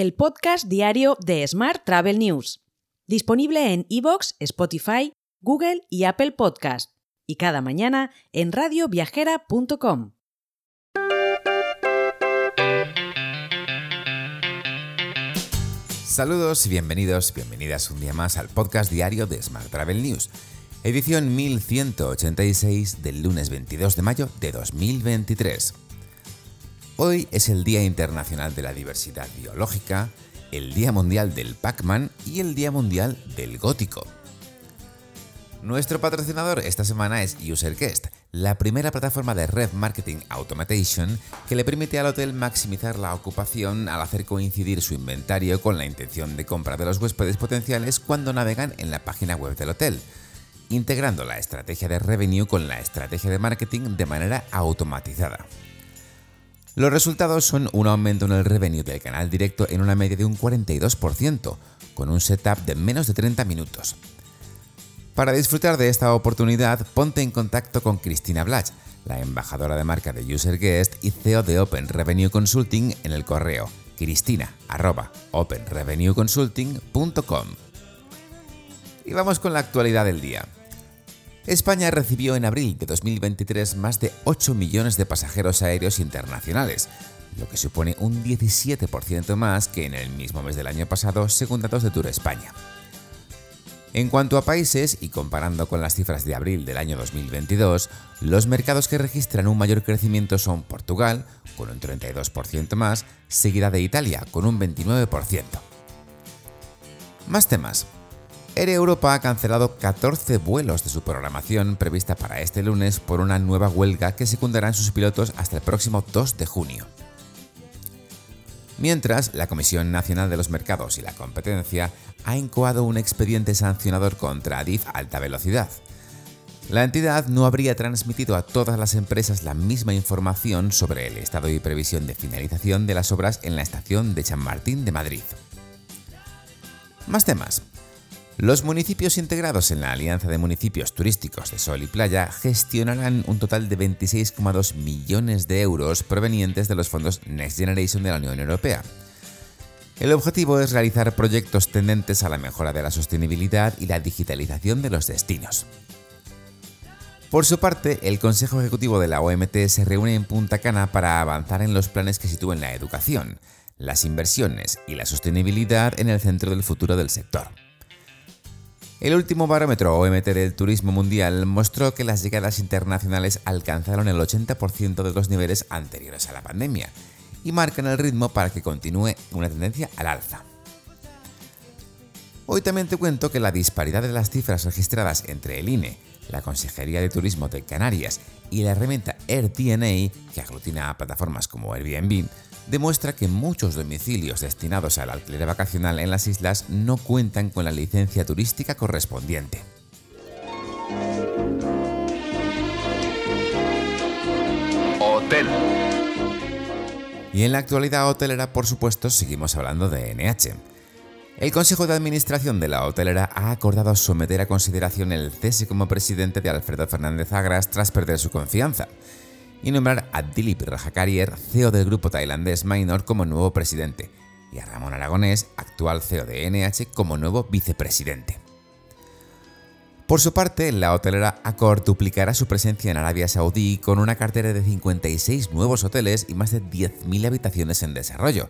el podcast diario de Smart Travel News, disponible en iVoox, Spotify, Google y Apple Podcast, y cada mañana en radioviajera.com. Saludos y bienvenidos, bienvenidas un día más al podcast diario de Smart Travel News, edición 1186 del lunes 22 de mayo de 2023. Hoy es el Día Internacional de la Diversidad Biológica, el Día Mundial del Pac-Man y el Día Mundial del Gótico. Nuestro patrocinador esta semana es UserGuest, la primera plataforma de Red Marketing Automation que le permite al hotel maximizar la ocupación al hacer coincidir su inventario con la intención de compra de los huéspedes potenciales cuando navegan en la página web del hotel, integrando la estrategia de revenue con la estrategia de marketing de manera automatizada. Los resultados son un aumento en el revenue del canal directo en una media de un 42%, con un setup de menos de 30 minutos. Para disfrutar de esta oportunidad, ponte en contacto con Cristina Blach, la embajadora de marca de UserGuest y CEO de Open Revenue Consulting en el correo cristina.openrevenueconsulting.com. Y vamos con la actualidad del día. España recibió en abril de 2023 más de 8 millones de pasajeros aéreos internacionales, lo que supone un 17% más que en el mismo mes del año pasado, según datos de Tour España. En cuanto a países, y comparando con las cifras de abril del año 2022, los mercados que registran un mayor crecimiento son Portugal, con un 32% más, seguida de Italia, con un 29%. Más temas. Air Europa ha cancelado 14 vuelos de su programación prevista para este lunes por una nueva huelga que secundarán sus pilotos hasta el próximo 2 de junio. Mientras, la Comisión Nacional de los Mercados y la Competencia ha incoado un expediente sancionador contra Adif Alta Velocidad. La entidad no habría transmitido a todas las empresas la misma información sobre el estado y previsión de finalización de las obras en la estación de Chamartín de Madrid. Más temas. Los municipios integrados en la Alianza de Municipios Turísticos de Sol y Playa gestionarán un total de 26,2 millones de euros provenientes de los fondos Next Generation de la Unión Europea. El objetivo es realizar proyectos tendentes a la mejora de la sostenibilidad y la digitalización de los destinos. Por su parte, el Consejo Ejecutivo de la OMT se reúne en Punta Cana para avanzar en los planes que sitúen la educación, las inversiones y la sostenibilidad en el centro del futuro del sector. El último barómetro OMT del turismo mundial mostró que las llegadas internacionales alcanzaron el 80% de los niveles anteriores a la pandemia y marcan el ritmo para que continúe una tendencia al alza. Hoy también te cuento que la disparidad de las cifras registradas entre el INE, la Consejería de Turismo de Canarias y la herramienta AirDNA, que aglutina a plataformas como Airbnb, demuestra que muchos domicilios destinados al alquiler vacacional en las islas no cuentan con la licencia turística correspondiente. Hotel. Y en la actualidad hotelera, por supuesto, seguimos hablando de NH. El Consejo de Administración de la hotelera ha acordado someter a consideración el cese como presidente de Alfredo Fernández Agras tras perder su confianza y nombrar a Dilip Rajakarier, CEO del grupo tailandés Minor, como nuevo presidente, y a Ramón Aragonés, actual CEO de NH, como nuevo vicepresidente. Por su parte, la hotelera Accor duplicará su presencia en Arabia Saudí con una cartera de 56 nuevos hoteles y más de 10.000 habitaciones en desarrollo,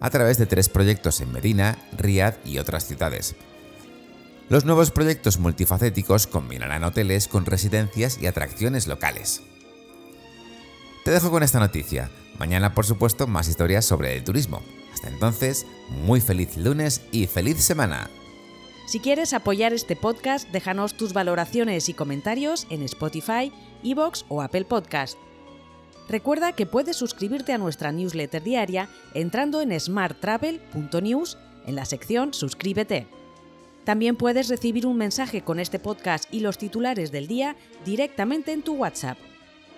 a través de tres proyectos en Medina, Riyadh y otras ciudades. Los nuevos proyectos multifacéticos combinarán hoteles con residencias y atracciones locales. Te dejo con esta noticia. Mañana, por supuesto, más historias sobre el turismo. Hasta entonces, muy feliz lunes y feliz semana. Si quieres apoyar este podcast, déjanos tus valoraciones y comentarios en Spotify, Evox o Apple Podcast. Recuerda que puedes suscribirte a nuestra newsletter diaria entrando en smarttravel.news en la sección Suscríbete. También puedes recibir un mensaje con este podcast y los titulares del día directamente en tu WhatsApp.